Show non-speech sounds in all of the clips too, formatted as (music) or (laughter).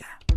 Bye.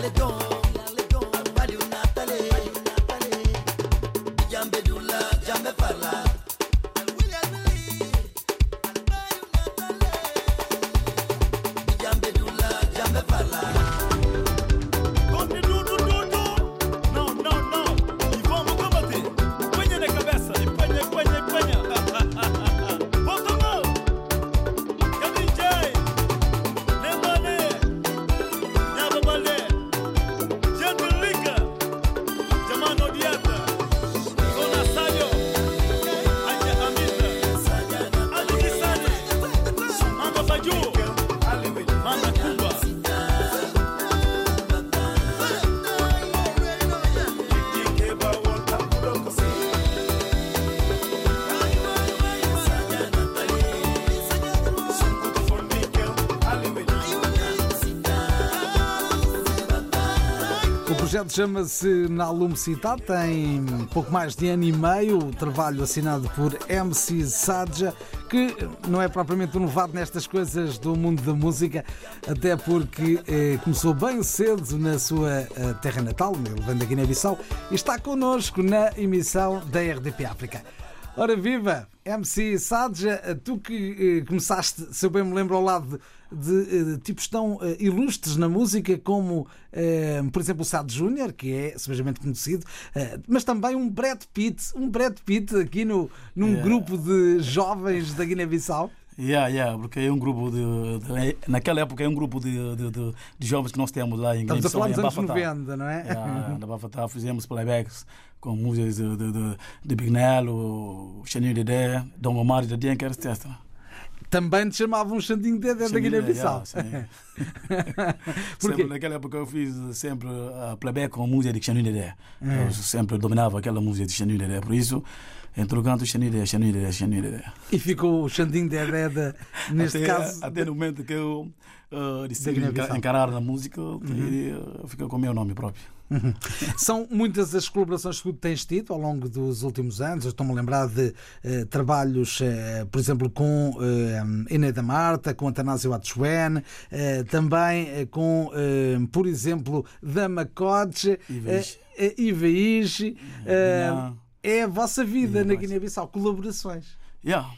África. Chama-se Nalum Citat, tem pouco mais de ano e meio, o trabalho assinado por MC Sadja, que não é propriamente novato nestas coisas do mundo da música, até porque eh, começou bem cedo na sua eh, terra natal, ele vem da Guiné-Bissau, e está connosco na emissão da RDP África. Ora viva, MC Sadja, tu que eh, começaste, se eu bem me lembro, ao lado de, de, de tipos tão uh, ilustres na música como, uh, por exemplo, o Sad Júnior, que é sebejamente conhecido, uh, mas também um Brad Pitt, um Brad Pitt aqui no, num yeah. grupo de jovens da Guiné-Bissau. Yeah, yeah, porque é um grupo de, de, Naquela época é um grupo de, de, de, de jovens que nós temos lá em Estamos a falar dos anos 90, não é? Yeah, na (laughs) Bafatá fizemos playbacks com músicas de, de, de, de Big Nelo, Xaninho Dedé, Dom Omar e Dedé, etc. Também te chamavam um Xandinho Dedé da Guiné-Bissau. (laughs) Porque naquela época eu fiz sempre a playback com a música de Xaninho Dedé. É. Eu sempre dominava aquela música de Xaninho Dedé, por isso entre o canto Xaninho Dedé, Xaninho Dedé, Xaninho Dedé. E ficou o Xandinho Dedé de, (laughs) neste até, caso. Até no momento que eu uh, decidi encarar na música, uhum. ficou com o meu nome próprio. Uhum. (laughs) São muitas as colaborações que tu tens tido ao longo dos últimos anos. Eu estou-me a lembrar de uh, trabalhos, uh, por exemplo, com uh, Ineda Marta, com Atanásio Atsuén, uh, também com, por exemplo, Dama Codes, Ivaís. é a vossa vida na Guiné-Bissau, colaborações. Yeah.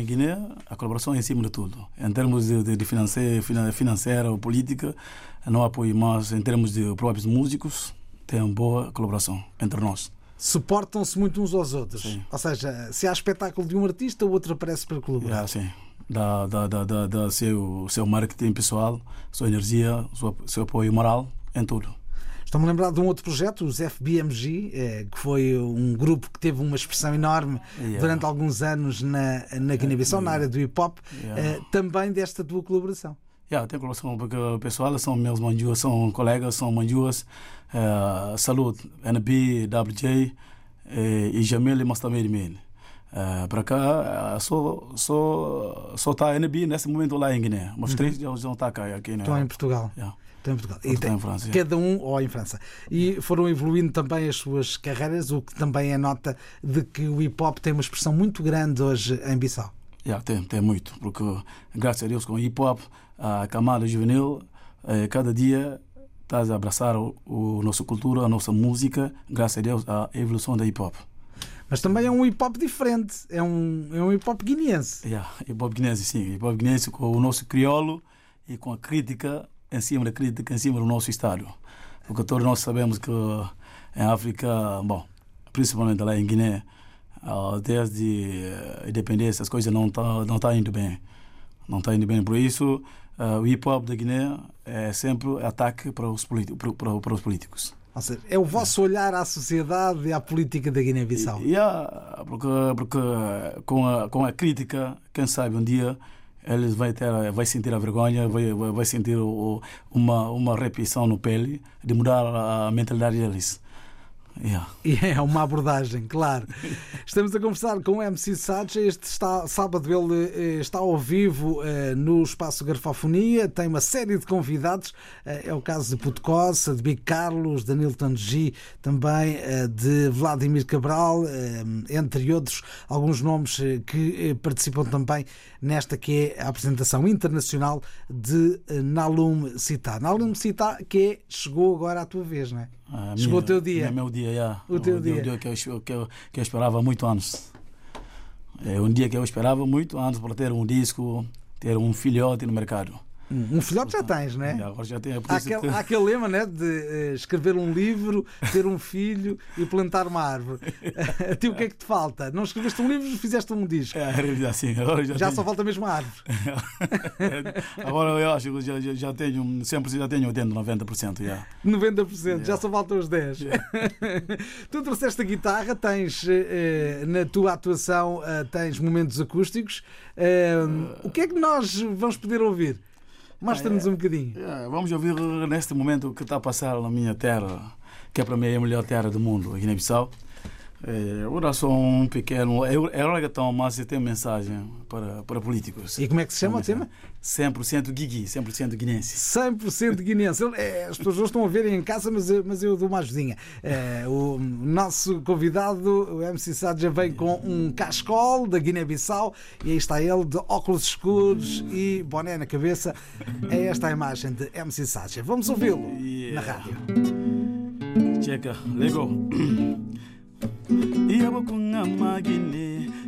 Em Guiné, a colaboração é em cima de tudo. Em termos de, de financeira, financeira ou política, não apoio, mas em termos de próprios músicos, tem uma boa colaboração entre nós. Suportam-se muito uns aos outros. Sim. Ou seja, se há espetáculo de um artista, o outro aparece para colaborar. Yeah, sim. Da, da, da, da, da seu, seu marketing pessoal, sua energia, seu, seu apoio moral, em tudo. Estou-me a lembrar de um outro projeto, os FBMG, eh, que foi um grupo que teve uma expressão enorme yeah. durante alguns anos na, na Guiné-Bissau, yeah. na área do hip-hop, yeah. Eh, também desta tua colaboração. Yeah, tem colaboração porque o pessoal são meus manjuas, são colegas, são manjuas. Uh, saúde, NB, WJ e Jamil e Mastamir Min. Uh, para cá, uh, só, só, só está NB nesse momento lá em Guiné. Mas uhum. três já estão cá aqui. Né? Estão em Portugal. Yeah. Estão em Portugal. E tem, em França, cada um ou em França. E foram evoluindo também as suas carreiras, o que também é nota de que o hip hop tem uma expressão muito grande hoje em Bissau. Yeah, tem, tem muito, porque graças a Deus com o hip hop, a camada juvenil, eh, cada dia estás a abraçar o, o nossa cultura, a nossa música, graças a Deus, a evolução da hip hop. Mas também é um hip hop diferente, é um, é um hip hop guineense. Yeah, hip hop guineense, sim. Hip hop guineense com o nosso crioulo e com a crítica em cima da crítica, em cima do nosso Estado. Porque todos nós sabemos que em África, bom, principalmente lá em Guiné, ah, desde a independência as coisas não estão não tá indo bem. Não está indo bem. Por isso, ah, o hip hop da Guiné é sempre ataque para os, para, para os políticos. Ou seja, é o vosso olhar à sociedade e à política da Guiné-Bissau. Yeah, porque, porque com, a, com a crítica, quem sabe um dia eles vai ter vai sentir a vergonha vai vai sentir o, uma uma repetição no pele de mudar a mentalidade deles Yeah. E é uma abordagem, claro. Estamos a conversar com o MC Sacha. Este está, sábado ele eh, está ao vivo eh, no Espaço Garfofonia. Tem uma série de convidados. Eh, é o caso de Putecossa, de Big Carlos, de Nilton G, também de Vladimir Cabral, entre outros, alguns nomes que participam também nesta que é a apresentação internacional de Nalum Cita. Nalum Cita que é, chegou agora à tua vez, não é? Ah, Chegou minha, o teu dia. É meu dia, yeah. O teu o dia. dia que eu, que, eu, que eu esperava muito anos. É um dia que eu esperava muito anos para ter um disco, ter um filhote no mercado. Um filhote já tens, não é? Agora já tenho. Há aquele, há aquele lema né, de uh, escrever um livro, ter um filho e plantar uma árvore. a (laughs) ti o que é que te falta? Não escreveste um livro, fizeste um disco. É, assim, agora já, já tenho... só falta mesmo a árvore. (laughs) agora eu acho que já, já tenho, sempre já tenho 80, 90%. Já. 90%, yeah. já só faltam os 10%. Yeah. (laughs) tu trouxeste a guitarra, tens uh, na tua atuação uh, tens momentos acústicos. o que é que nós vamos poder ouvir? Mostra-nos um bocadinho. É, vamos ouvir neste momento o que está a passar na minha terra, que é para mim a melhor terra do mundo, aqui na Bissau. É, um pequeno. É, é reggaeton, mas tem mensagem para, para políticos. E como é que se chama o tema? 100% Guigui, 100% guinense. 100% guinense. É, as pessoas estão a ver em casa, mas eu, mas eu dou uma ajudinha. É, o nosso convidado, o MC Sad, já vem com um cascol da Guiné-Bissau e aí está ele de óculos escuros e boné na cabeça. É esta a imagem de MC Sacha. Vamos ouvi-lo yeah. na rádio. Checa, lego. Ia bokunga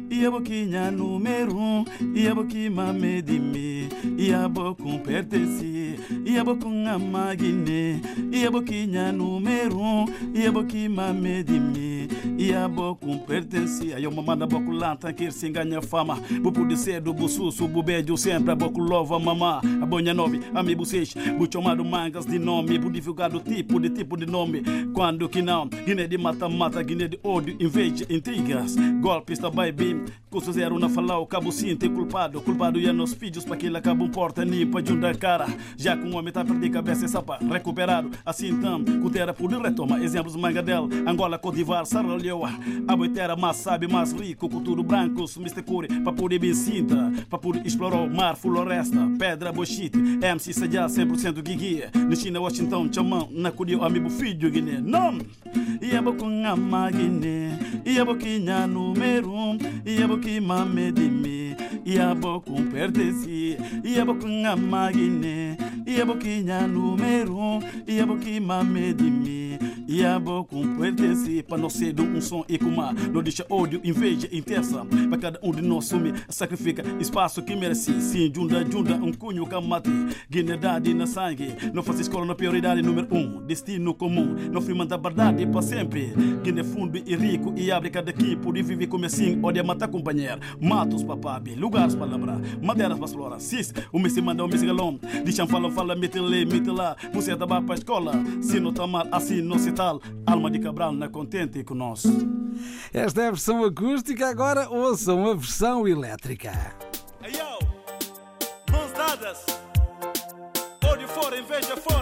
magine, ia boquinha número, ia boquima medime, ia bocum pertence, ia bokunga magine, ia boquinha número, ia boquima medime, ia bocum pertence. Aí uma manda bocu lanta que se ganha fama, bupu de cedo, bususu, bubejo sempre, a bocu lova mamá, a bonha nove, a mi busesh, bu chamado mangas de nome, bu divulgado tipo de tipo de nome, quando que não, guiné de mata-mata, guiné de ódio inveja, intrigas. Golpes também bem, custo zero na falar, cabo sim tem culpado. Culpado e nos filhos para que ele acabe um porta nem para juntar cara. Já que um homem tá perdido cabeça e sapa, recuperado. Assim então, Cutera por retoma. Exemplos Mangadel, Angola, Codivar, Sarra Leoa. A boiteira mais sabe, mais rico, cultura branco, Mr. Cure, para poder bem cinta, para poder explorar o mar, floresta, pedra, bochite. MC Sajá, 100% Guigui. Na China, Washington, Chamão, na Curio, amigo filho, Guiné. Não! E é com a Guiné, e é boquinha número um, e é boquinha medimi, e é com pertence, e é com a Guiné, e é boquinha e é boquinha medimi, e é com pertence, para nós ser um som e kuma, não deixa ódio, inveja, intensa, para cada um de nós sumir, sacrifica espaço que merece, sim, junda, junda, um cunho camate, guinedade na sangue, não faz escola na prioridade número um, destino comum, não firma da verdade para sempre, Guiné fundo e rico e abre cada aqui, por viver como assim, odia matar companheiro, matos papabi, lugares para lembrar, madeiras para explorar, cis, o me manda, o me se galão, deixam fala, fala, mete lê, mete lá, você tá para escola, se não tá mal, assim não se tal, alma de Cabral é contente com nós. Esta é a versão acústica, agora ouçam a versão elétrica. Hey yo, mãos dadas, olho fora, inveja fora,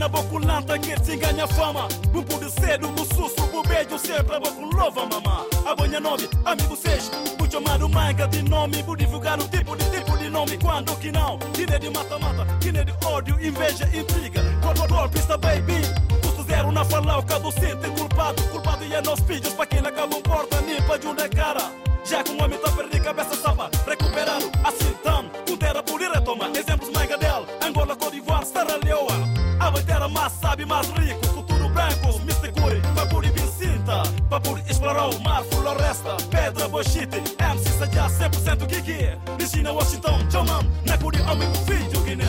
Aí uma mana boku lanta que se ganha fama. Bubu de cedo, bu susso, bu beijo sempre boku louva mama A bonha nome, amigo seis Bu chamado manga de nome. Bu divulgar o tipo de tipo de nome Quando que não, guiné de mata-mata Guiné de ódio, inveja, intriga. Gol, gol, pista baby Custo zero na fala, o cabo sente culpado. Culpado e é nos filhos pra quem acaba um porta Nem pra de onde é cara. Já que o homem tá perdido, cabeça sapa, recuperado, assim tam, pudera por ir retomar. Pedra, bochite, MC Sajá, 100% Gigi, Regina, Washington, Jaman, Nakuri, amigo, filho, Guiné.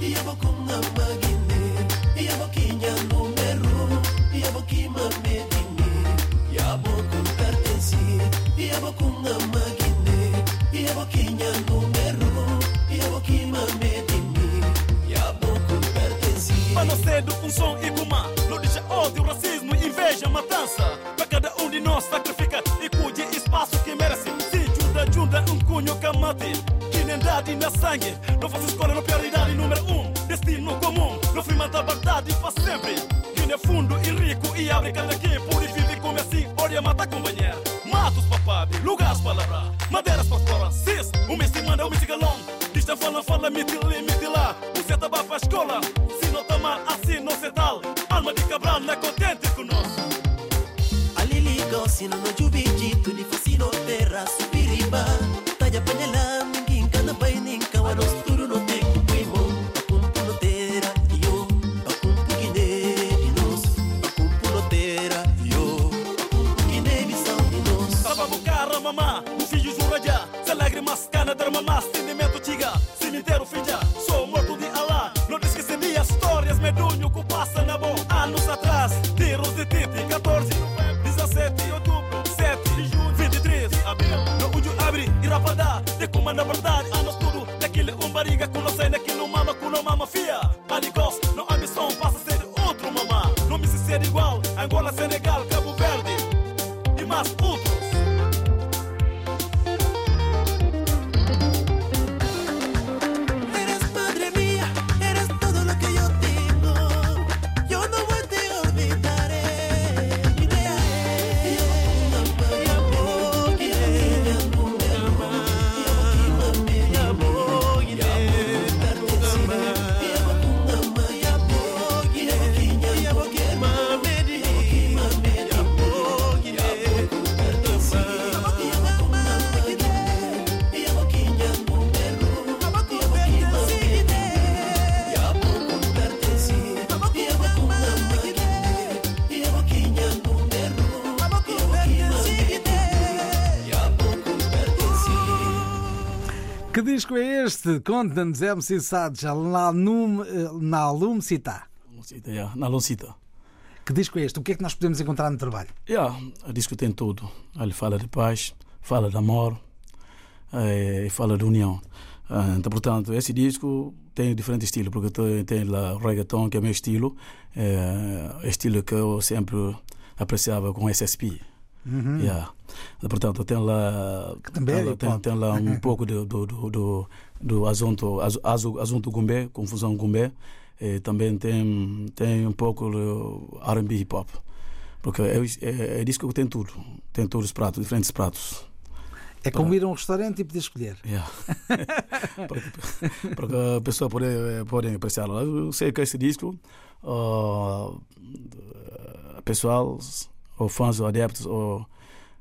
Ia bokunga magine, ia bokinha número, ia bokima medini, ia bokum pertenci, ia bokunga magine, ia bokinha número, ia bokima medini, ia bokum pertenci. Mano cedo, um som e guma Não deixa ódio, racismo, inveja, matança. Pra cada um de nós sacrifica junta, cunho camate Guinendade na sangue Não faz escolha na prioridade número um Destino comum, não firma da verdade para sempre. Guiné fundo e rico e abre cada quem Por vive como assim, olha mata companheiro Matos papabi, lugares para labrar Madeiras para explorar, cis O me se manda, o me se galão Dista fala, fala, mete ali, mete lá Você tá para escola Se não tá mal, assim não se tal Alma de Cabral não é contente com nós Alili gosino no jubijito ni Panya Panya barriga Com não sai é este? Conta-nos, MC na Lum, na Lumcita. Lumcita, yeah, na Lumcita. Que disco é este? O que é que nós podemos encontrar no trabalho? Yeah, o disco tem tudo. Ele fala de paz, fala de amor eh, e fala de união. Uh, então, portanto, esse disco tem diferentes estilos, porque tem, tem o reggaeton, que é meu estilo, é, estilo que eu sempre apreciava com SSP. Uhum. Yeah. Portanto, tem lá, que também tem, é tem, tem lá um (laughs) pouco do, do, do, do assunto, assunto Gumbé, confusão Gumbé, e também tem, tem um pouco do R&B hip hop. Porque é, é, é disco que tem tudo, tem todos os pratos, diferentes pratos. É como ir a um restaurante e poder escolher. Yeah. (laughs) porque, porque a pessoa pode, pode apreciar. Eu sei que esse disco, uh, pessoal, ou fãs, ou adeptos, ou,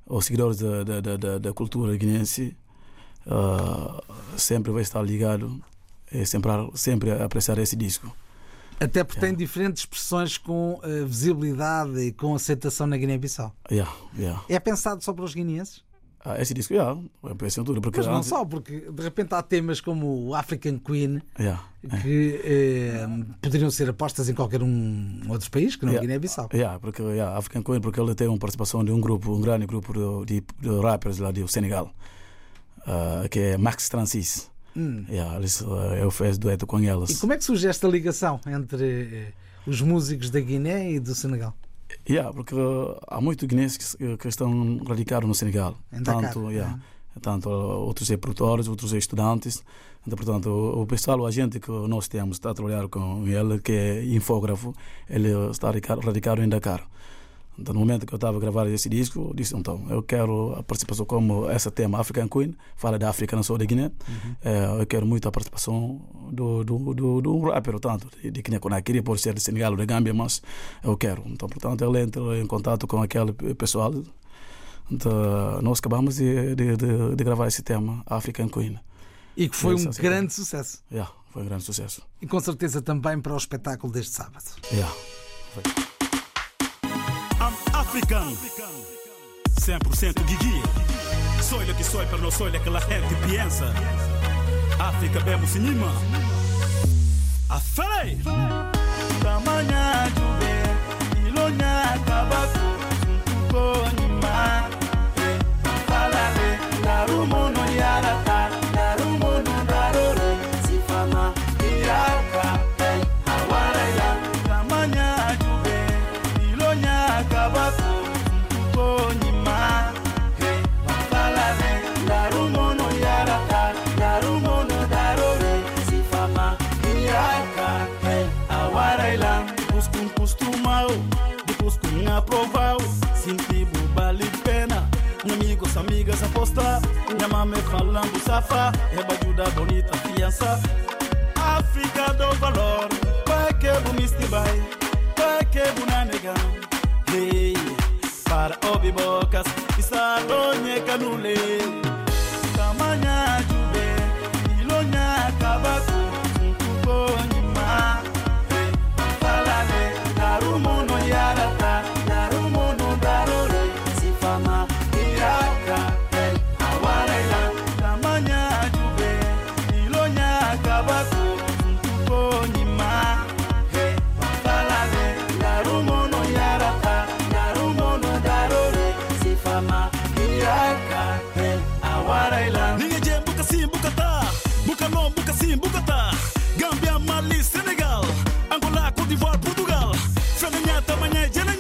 ou seguidores da, da, da, da cultura guinense, uh, sempre vai estar ligado e sempre, sempre apreciar esse disco. Até porque yeah. tem diferentes expressões com uh, visibilidade e com aceitação na Guiné-Bissau. Yeah, yeah. É pensado só para os guineenses? Ah, esse disco, yeah, é para tudo. Porque Mas não antes... só, porque de repente há temas como o African Queen yeah, que eh, poderiam ser apostas em qualquer um outro país que não yeah, Guiné-Bissau. Yeah, porque yeah, African Queen porque ele tem uma participação de um grupo, um grande grupo de, de, rappers lá do Senegal, uh, que é Max Francis. Hum. Yeah, eles, uh, eu fiz dueto com eles. E como é que surge esta ligação entre uh, os músicos da Guiné e do Senegal? Yeah, porque há muitos guineenses que, que, estão radicados no Senegal. tanto, yeah, tanto outros é produtores, outros é estudantes. Então, portanto, o, o pessoal, o agente que nós temos, está a trabalhar com ele, que é infógrafo, ele está radicado em Dakar. Então, no momento que eu estava a gravar esse disco, eu disse: então, eu quero a participação como esse tema African Queen, fala da África, não sou de Guiné. Uhum. É, eu quero muito a participação do, do, do, do rapper, tanto de, de Guiné Conakry, por ser de Senegal ou de Gâmbia, mas eu quero. Então, portanto, ele entrou em contato com aquele pessoal. Então, nós acabamos de, de, de, de gravar esse tema, African Queen. E que foi um grande sucesso. Yeah, foi um grande sucesso. E com certeza também para o espetáculo deste sábado. Yeah, foi. African 100% Guigui. Soy lo que soy pero no soy lo que la gente piensa África bebo cinema. Afei Tamanha jube Ilonya kabako Mãe falando safa É ajuda bonita fiança. África do valor Pai que bumiste vai Pai que bunanegan Hey Para obi bocas Está longe canule mañana.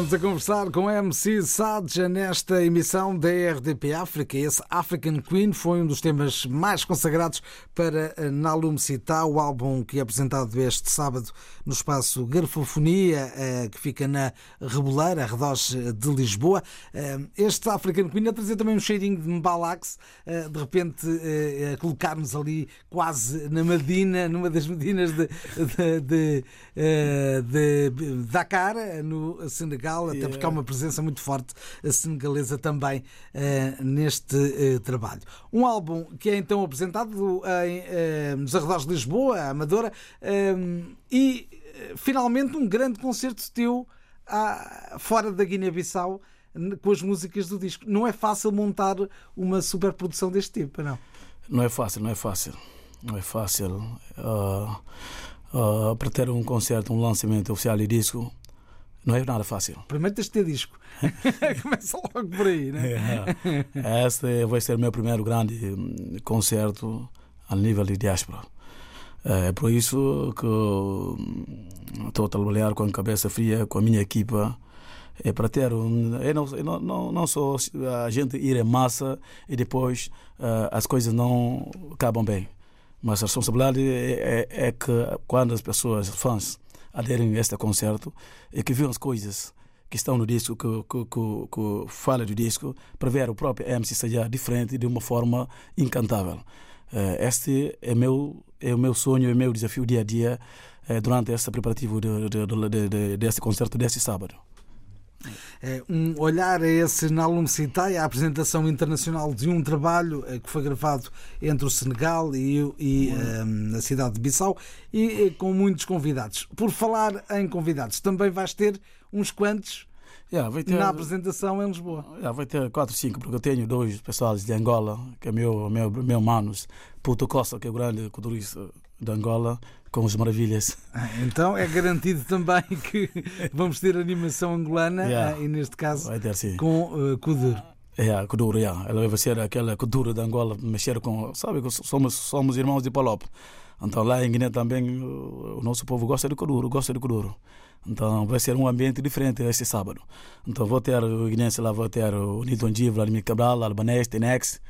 Estamos a conversar com a MC Sadja nesta emissão da RDP África. Esse African Queen foi um dos temas mais consagrados para Nalum Cita, o álbum que é apresentado este sábado no espaço Garfofonia, eh, que fica na Reboleira, arredores de Lisboa. Eh, este African Queen a trazer também um cheirinho de Mbalax, eh, de repente a colocar-nos ali quase na Medina, numa das Medinas de, de, de, de Dakar, no Senegal Senegal, até porque há uma presença muito forte senegalesa também uh, neste uh, trabalho. Um álbum que é então apresentado em, nos arredores de Lisboa, Amadora, e finalmente um grande concerto teu à, fora da Guiné-Bissau com as músicas do disco. Não é fácil montar uma superprodução deste tipo, não? Não é fácil, não é fácil. Não é fácil. Uh, uh, para ter um concerto, um lançamento oficial de disco, não é nada fácil. Primeiro tens de ter disco. (laughs) Começa logo por aí, né? É. Este vai ser o meu primeiro grande hum, concerto a nível de diáspora. É por isso que hum, estou a trabalhar com a cabeça fria, com a minha equipa. É para ter um. Eu não, não, não, não só a gente ir em massa e depois uh, as coisas não acabam bem. Mas a responsabilidade é, é, é que quando as pessoas, fãs, aderem a este concerto e que viram as coisas que estão no disco, que, que, que, que fala do disco, para ver o próprio MC seja diferente de uma forma encantável. Eh, este é, meu, é o meu sonho, é o meu desafio dia a dia eh, durante este preparativo de, de, de, de, deste concerto deste sábado. É, um olhar a esse Nalum Citai, a apresentação internacional de um trabalho eh, que foi gravado entre o Senegal e, e um, a cidade de Bissau e, e com muitos convidados. Por falar em convidados, também vais ter uns quantos Yeah, ter, na apresentação em Lisboa. Yeah, vai ter 4, 5, porque eu tenho dois pessoas de Angola, que é meu, meu, meu manos, Puto Costa, que é o grande culturista de Angola, com as maravilhas. Ah, então é garantido também (laughs) que vamos ter animação angolana yeah. Ah, e neste caso ter, com uh, Kuduro. É, yeah, Kuduro, yeah. ela vai ser aquela cultura de Angola, mexer com. Sabe somos, somos irmãos de Palop. Então lá em Guiné também o nosso povo gosta de Kuduro, gosta de Kuduro. Então vai ser um ambiente diferente este sábado. Então vou ter o Guinense lá, vou ter o Newton G, Vladimir Cabral, Albanês, Tenex.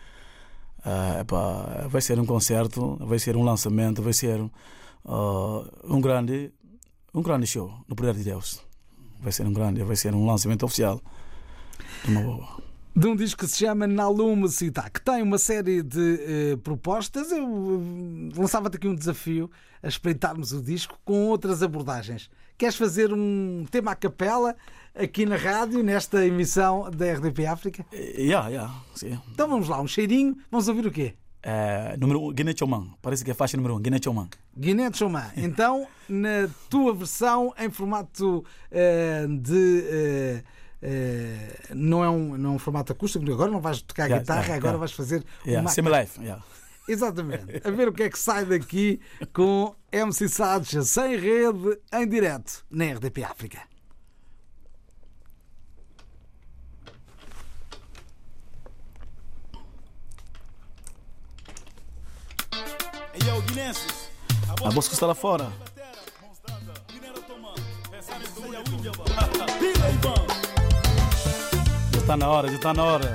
Uh, vai ser um concerto, vai ser um lançamento, vai ser uh, um grande um grande show no poder de Deus. Vai ser um grande, vai ser um lançamento oficial de uma boa. De um disco que se chama Nalum Cita, que tem uma série de uh, propostas. Eu uh, lançava-te aqui um desafio a espreitarmos o disco com outras abordagens. Queres fazer um tema à capela aqui na rádio, nesta emissão da RDP África? Yeah, yeah, sim. Então vamos lá, um cheirinho. Vamos ouvir o quê? É, número 1, um, Guiné Choman. Parece que é faixa número 1, um, Guiné Choman. Guiné Choman. Então, na tua versão, em formato uh, de. Uh, não, é um, não é um formato acústico, agora não vais tocar yeah, guitarra, yeah, agora yeah. vais fazer. Yeah, uma... Semi-life. Yeah. (laughs) Exatamente. A ver o que é que sai daqui com MC Sadja sem rede em direto na RDP África. A busca está lá fora. Está na hora, já está na hora.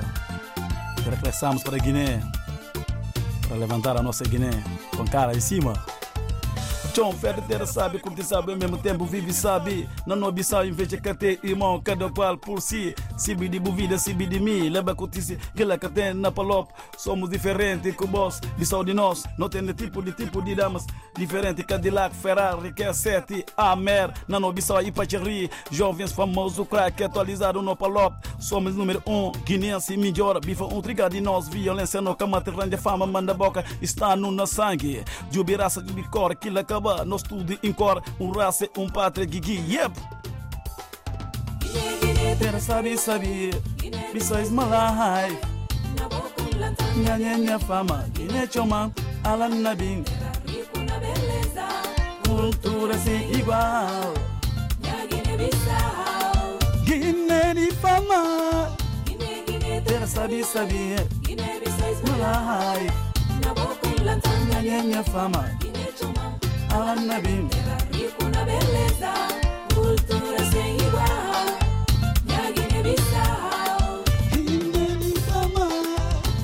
Regressamos para Guiné. Para levantar a nossa Guiné com cara em cima. Chão, ferreteira sabe, curte sabe, ao mesmo tempo vive sabe. Não no abissal, de cate, irmão, cada qual por si. Sibi de bovida, sibi de mim, leva curtice, que lá que tem na palop. Somos diferentes com o boss, de nós. Não tem tipo de tipo de damas. Diferente, Cadillac, Ferrari, que é sete, Amer. Não no abissal, Ipacheri. Jovens famoso, crack, atualizado no palop. Somos número um, guineense, melhor. Bifa um triga de nós, violência no cama, terreno fama, manda boca. Está no na sangue. Jubi raça de cor, que lá acaba. Nós tudo em cor. Um raça, um pátria, gigi, yep. Terra sabe, sabe. Bissais malai. Nyanyenye fama, guine choma, alan nabing. Cultura sem igual. Guine de fama. Terra sabe, sabe. Malai. Nyanyenye fama, alan nabing.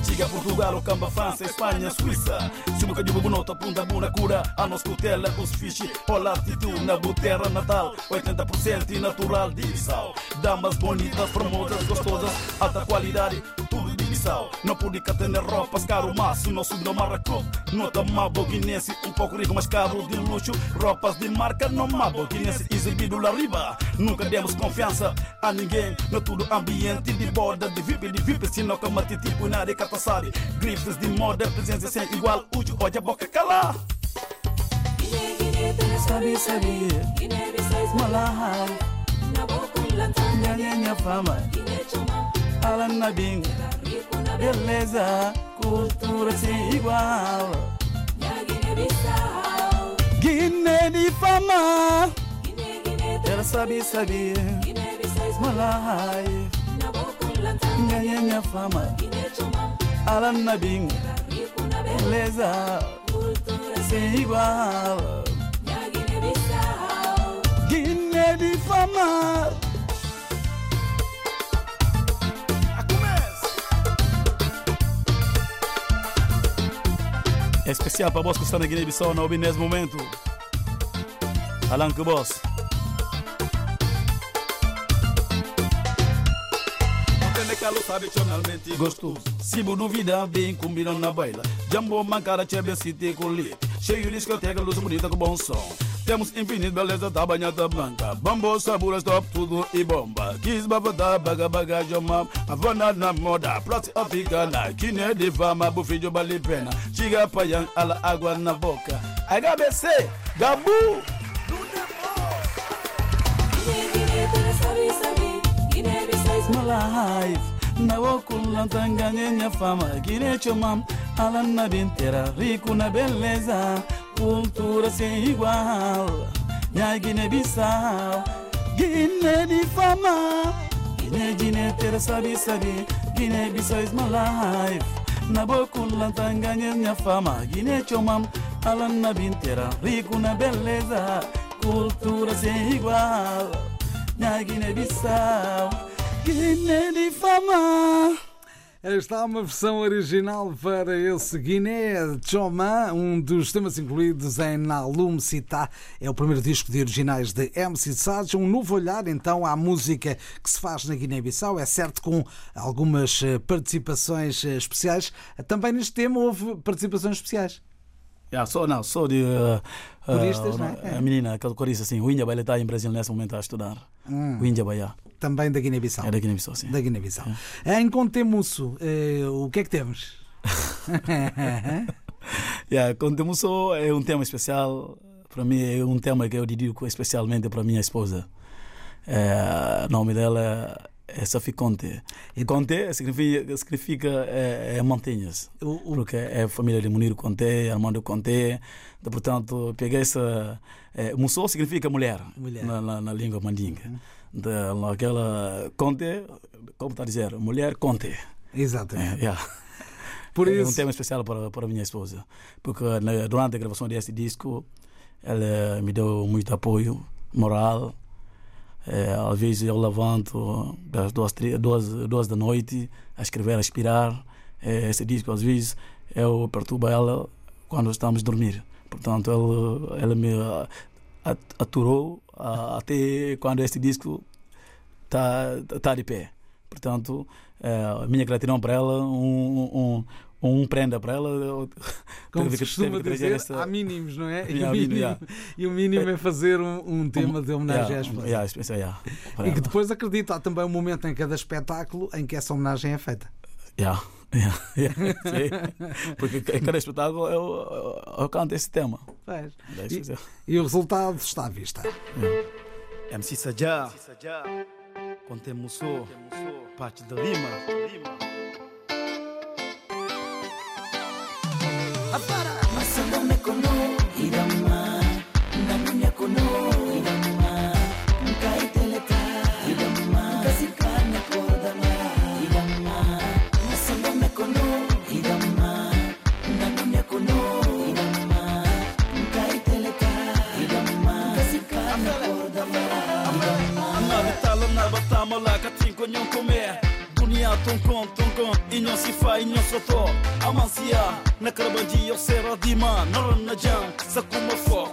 Siga Portugal, Camba, França, Espanha, Suíça. Se nunca de nota, punda, buna, cura. A nos cutela, os fiches, ó latitude na terra natal. 80% natural de Bissau. Damas bonitas, formosas, gostosas, alta qualidade, tudo de Bissau. Não pude ter roupas caro, mas o nosso não maracou. Nota mabo guinense, um pouco rico, mas caro de luxo. Roupas de marca, não mabo guinense, exibido lá riba. Nunca demos confiança a ninguém. No tudo ambiente de borda, de VIP, de VIP, se não comate tipo na sabe. Grifes de moda, presença sem igual. Ujo, olha a boca cala. Sabe, sabe, malahai. Nyanyenye fama, alan nabing. Beleza, cultura sem igual. Guiné de fama. Ela sabe, sabe, malahai. Nyanyenye fama, alan nabing. Beleza, sem igual. Guiné de fama. Especial para vós que estão na Guiné-Bissau na nesse momento. Alan tradicionalmente gostoso. Sibo duvida, bem combinando na baila. Jambo, mancara, chebe, city com leite. Cheio de discoteca, luz bonita com bom som. Temos infinito beleza da banhada branca. Bambo, sabura, stop, tudo e bomba. Kiss, babada, baga, baga, joma. Havana na moda, plot africana. Kine de fama, bufidio, vale pena. Chiga, paian, ala água na boca. HBC, Gabu. My life, na wokula tanganyenya fama Guiné chomam, alan na bintera Rico na beleza, cultura sem igual Minha Guiné-Bissau, Guiné de fama Guiné, Guiné, terra sabe, sabe Guiné-Bissau is my life Na bokula tanganyenya fama Guiné chomam, alan na bintera Rico na beleza, cultura sem igual Minha Guiné-Bissau Guiné de fama. Está uma versão original para esse Guiné Choma, um dos temas incluídos em Nalum Cita. É o primeiro disco de originais de MC Sage. Um novo olhar então à música que se faz na Guiné-Bissau. É certo com algumas participações especiais. Também neste tema houve participações especiais. Yeah, só, não, só de. Uh, Coristas, uh, não é? A menina, aquela corista assim, o Índia vai estar em Brasil nesse momento a estudar. Hum. O Índia lá. Também da Guiné-Bissau. É da Guiné-Bissau, sim. Da Guiné-Bissau. Em Contemusso, eh, o que é que temos? (laughs) (laughs) yeah, Contemusso é um tema especial. Para mim, é um tema que eu dedico especialmente para minha esposa. É, o nome dela é Safi Conte. E Conte significa, significa é, é montanhas. O- o- Porque é família de Munir Conte, Armando Conte. Portanto, peguei essa. É, Mussou significa mulher, Mulher. Na, na, na língua mandinga. Então, aquela Conte, como está a dizer? Mulher Conte. Exatamente. É, yeah. (laughs) Por é um isso, tema especial para, para a minha esposa. Porque na- durante a gravação desse disco, ela me deu muito apoio moral. É, às vezes eu levanto das duas, duas, duas da noite a escrever, a inspirar. É, esse disco, às vezes, eu perturbo ela quando estamos a dormir. Portanto, ele, ele me aturou até quando este disco está tá de pé. Portanto, a minha gratidão para ela, um, um, um prenda para ela. Como se costuma dizer, esta... há mínimos, não é? E, o, mínimo, yeah. e o mínimo é fazer um, um tema de homenagem yeah, à esposa. Yeah, e que depois acredito, há também um momento em cada espetáculo em que essa homenagem é feita. Yeah. Yeah, yeah, Porque em cada espetáculo eu, eu, eu canto esse tema. E, e, o resultado está à vista. Yeah. MC Sajá, Contemusso, parte da Lima. Masandome sifa inyon soto. Amansia, na karbanji yo sera dima, naran na jam, sa kuma fo,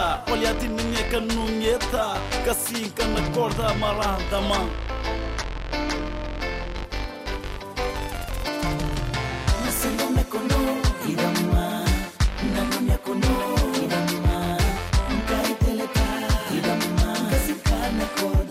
Neta, olha de minha canonheta Que assim que na corda marada, mano Nascendo-me conosco Nako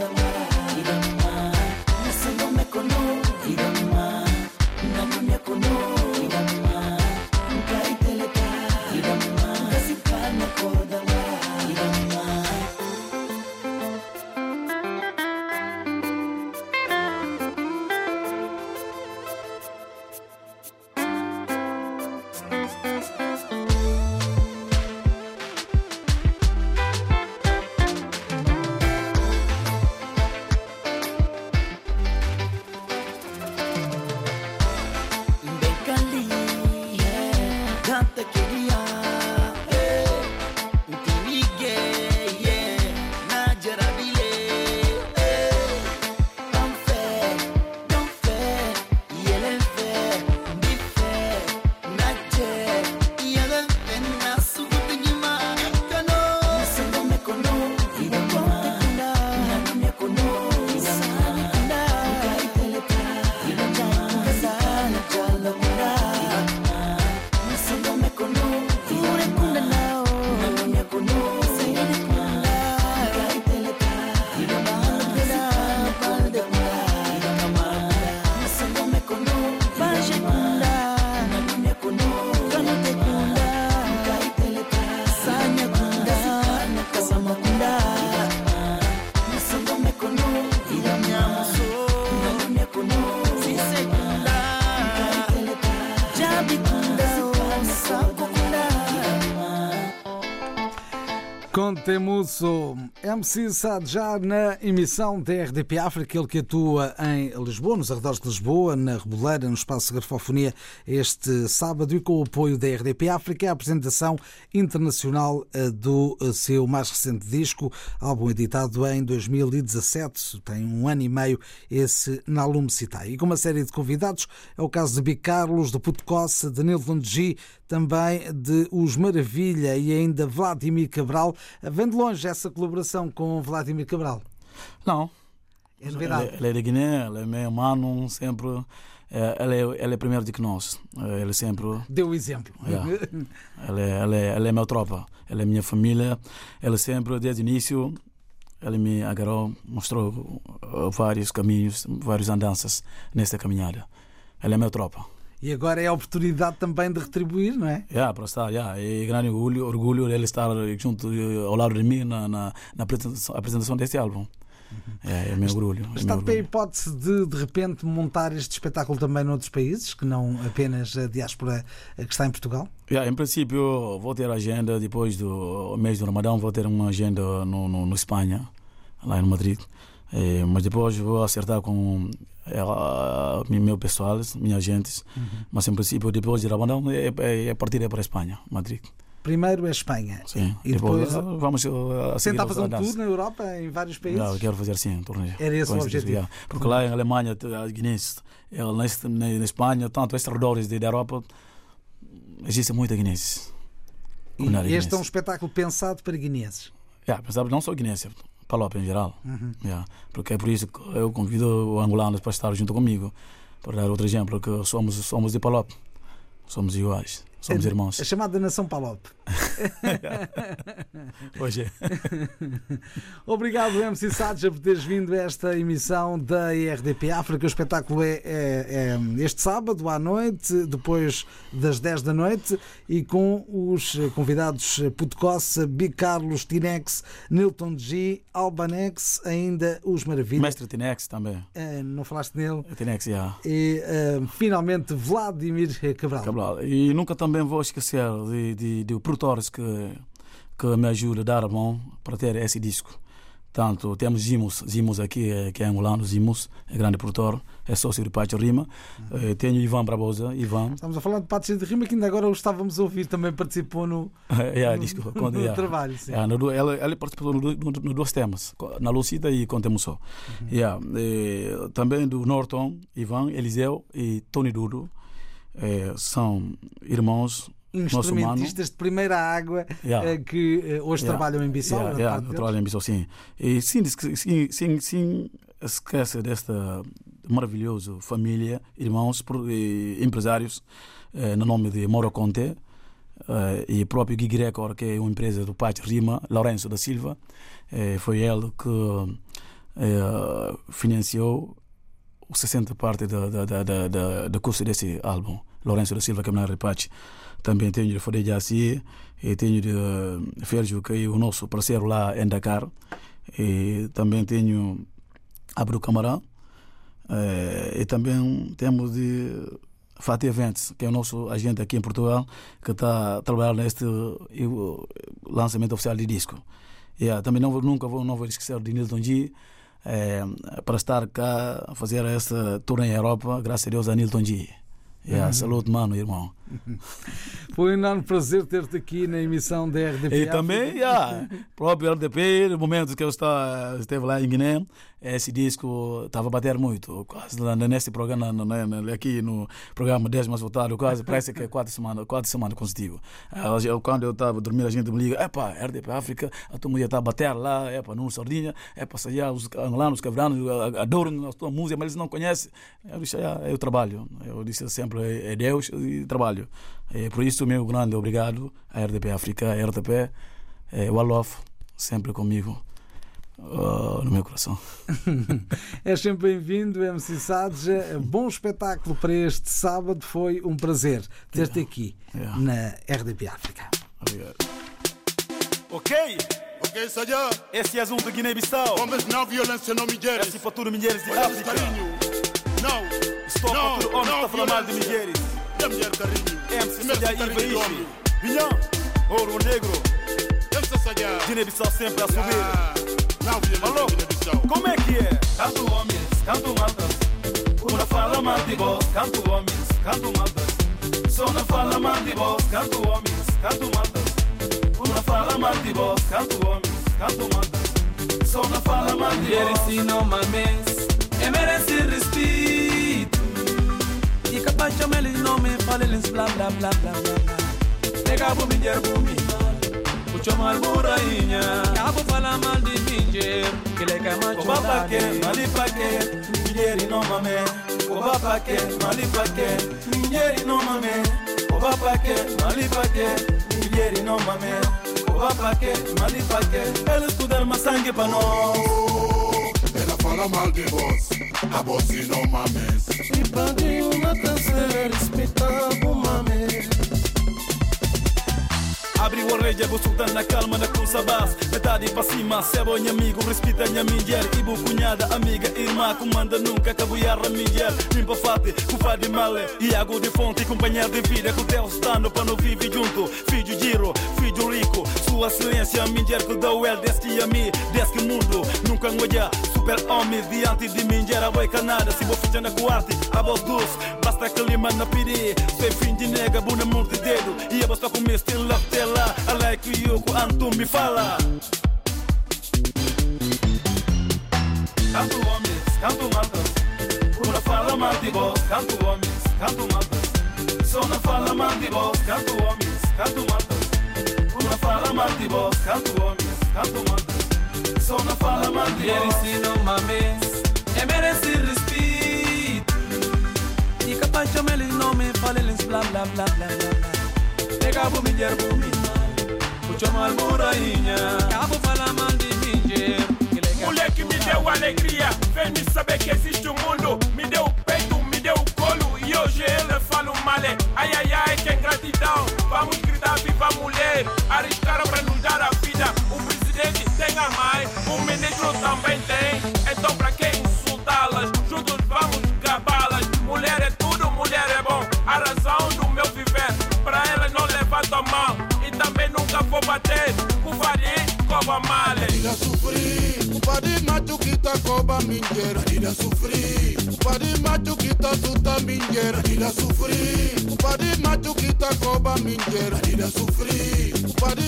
Contemusso MC Sad já na emissão da RDP África, ele que atua em Lisboa, nos arredores de Lisboa, na Reboleira, no Espaço Grafofonia, este sábado e com o apoio da RDP África, a apresentação internacional eh, do eh, seu mais recente disco, álbum editado em 2017, tem um ano e meio, esse Nalum Citai. E com uma série de convidados, é o caso de Bi Carlos, de Puto Cossa, de Nilton G, também de Os Maravilha e ainda Vladimir Cabral. Vem de longe essa colaboração com Vladimir Cabral? Não. É novidade. Ele, ele é de Guiné, ele é meu irmão, sempre. eh, Ele é, ele é primeiro do que nós. Eh, Ele sempre. Deu o exemplo. Yeah. Ele, é- ele, é- ele é meu tropa. Ele é minha família. Ele sempre, desde o início, ele me agarrou, mostrou eh, vários caminhos, várias andanças nesta caminhada. Ele é meu tropa. E agora é a oportunidade também de retribuir, não é? Yeah, para estar, yeah. é grande orgulho, orgulho ele estar junto eh, ao lado de mim na, na, na apresentação, deste álbum. É, é meu orgulho. É Está de a hipótese de, de repente, montar este espetáculo também noutros países, que não apenas a diáspora eh, que está em Portugal? Yeah, em princípio, vou ter agenda depois do mês do Ramadão, vou ter uma agenda no, no, no Espanha, lá em Madrid. Eh, mas depois vou acertar com ela, meu pessoal, minhas agentes. Mas em princípio, depois de Ramadão, é, é, é partir é para a Espanha, Madrid. Primeiro a Espanha. Sim. E depois, eh, vamos seguir tentar fazer um tour na Europa, em vários países? Eu quero fazer sim, um torneio. Era esse o objetivo. Porque lá em Alemanha, Guinness, eh, neste- na, Espanha, tanto estes arredores de- da Europa, existe muita Guinness. E este é um espetáculo pensado para guineenses. Yeah, mas sabe, não só Guinness, Palop em geral. Uhum. Yeah, porque é por isso que eu convido os angolanos para estar junto comigo. Para dar outro exemplo, que somos, somos de Palop. Somos iguais. Somos irmãos. A chamada Nação Palop. (laughs) Hoje (laughs) Obrigado, MC Sadja, por teres vindo a esta emissão da IRDP África. O espetáculo é, é- é este sábado à noite, depois das 10 da noite, e com os convidados Putecossa, Big Carlos, Tinex, Nilton G, Albanex, ainda os Maravilhas. Mestre Tinex também. Eh, não falaste nele. Tinex, yeah. E eh, finalmente Vladimir Cabral. Cabral. E nunca também vou esquecer de, de, de produtores que, que me ajudam a dar a mão para ter esse disco. Tanto temos Zimos, Zimos aqui, eh, que é angolano, Zimos, é grande produtor, é sócio de Pátio Rima. Eh, Tenho Ivan Barbosa, Ivan, Estamos a falar de Patos de Rima, que ainda agora o estávamos a ouvir, também participou no, (laughs) é, no, disco, (laughs) no quando, yeah. trabalho. Sim. Yeah, no du- ela, ela participou nos no, no, dois temas, na Lucida e Contemos Só. Yeah, eh, também do Norton, Ivan, Eliseu e Tony Dudo. Eh, são irmãos. Instrumentistas de primeira água Yeah. eh, que eh, hoje Yeah. trabalham em Bissau. Yeah, yeah, deles. trabalho em Bissau, sim. E sim, sim, sim, sim, esquece desta maravilhosa família, irmãos, e empresários, eh, no nome de Mauro Conte eh, e próprio Gig Record, que é uma empresa do Pátio Rima, Lourenço da Silva. Eh, foi ele que eh, financiou o 60 parte da, da, da, da, da, da custo desse álbum. Lourenço da Silva, o reparte. Também tenho de Fode Jaci e tenho de eh, Férgio, que é o nosso parceiro lá em Dakar. E também tenho Abdu Camarão. Eh, e também temos de Fatih Events, que é o nosso agente aqui em Portugal, que está a trabalhar neste lançamento oficial de disco. Yeah, também não, nunca vou, não vou esquecer de Nilton G. eh, para estar cá a fazer essa tour em Europa, graças a Deus a Nilton G. Yeah, Saúde, mano, irmão. (laughs) Foi um enorme prazer ter-te aqui na emissão da RDP. E também, yeah, próprio RDP, no momento que eu está, esteve lá em Guiné, esse disco estava a bater muito. Quase nesse programa, aqui no programa 10 mais votado, quase parece que é quatro semanas, quatro semanas consecutivas. Ah, eu- Quando eu estava dormindo, a gente me liga: epá, RDP África, a tua mulher está a bater lá, epá, no Sardinha, epá, saia, os angolanos, os cavranos a- adoram a tua música, mas eles não conhecem. Eu disse: ah, eu trabalho. Eu disse sempre: é Deus e trabalho. É, por isso, meu grande obrigado à RDP África, à RDP, é, Wolof, sempre comigo. Ah, no meu coração. (laughs) És sempre bem-vindo, MC Sadja. Bom espetáculo para este sábado. Foi um prazer ter-te aqui Yeah. na RDP África. Obrigado. Ok, Ok, Sadia, esse é um de Guiné-Bissau. homens não violência não mulheres. Esse para tudo mulheres de África. carinho. Não, Estou não, tudo homem está falando mal de mulheres. E a mulher carinho. MC Sadia carinho de Ivaishi. homem. Vinhão, ouro negro. MC Sadia. Guiné-Bissau sempre a subir. Não Alô? Como é que é? Canto homens, canto maltas. Uma fala mal de voz, canto homens, canto maltas. Só não fala mal de voz, canto homens, canto maltas. Uma fala mal de voz, canto homens, canto maltas. Só não fala mal de voz. Não mames, é merece respeito. E capaz de chamar eles nome, fala eles blá blá blá blá blá. Pega bu minher bu mi mal, o chamal bu rainha. Cabo fala mal que ele quer macho Oba pa que, mali pa que, mulher não mame. Oba pa que, mali pa que, mulher não mame. Oba pa que, mali pa que, mulher não mame. Oba pa que, mali pa que, eles puderam mais sangue para nós. Ela fala mal de vós. A bossa não mames. E uma terceira respeitava mame. Abri o orelha, vou soltar na calma, na cruz base. Metade para cima, sebo minha amigo, respeita minha mulher Ibu cunhada, amiga, irmã, comanda nunca Cabuiar a mulher, limpa fate, cufa de male água de fonte, companheiro de vida Com Deus estando para não viver junto. Filho giro, filho rico Sua silêncio, a mulher que deu el Desde a mim, desde mundo. Nunca olha, super homem Diante de mulher, a boi canada. Se vou fechando com arte, a voz doce Basta que lima na piri Sei fim de nega, buna mão de dedo. E a voz tá com me still love tela I like you, ku antum me fala. Canto homens, canto maltas Una fala mal de voz, canto homens, canto maltas Só na fala mal de voz, canto homens, canto maltas Una fala mal de voz, canto homens, canto maltas Só na fala mal de Mulher voz ensina uma vez. É merece respeito. E capaz de eles não me falem eles blá blá blá blá blá. Pega bu mulher bu mi mal O chama al rainha Cabo fala mal de mulher Mulher que me deu alegria, vem me saber que existe um mundo. Me deu o peito, me deu o colo e hoje ele fala o male. Ai ai ai, que ingratidão. Vamos gritar viva mulher, arriscaram para nos dar a vida. O presidente tem a mãe, o ministro também mujer, a sufrir. Para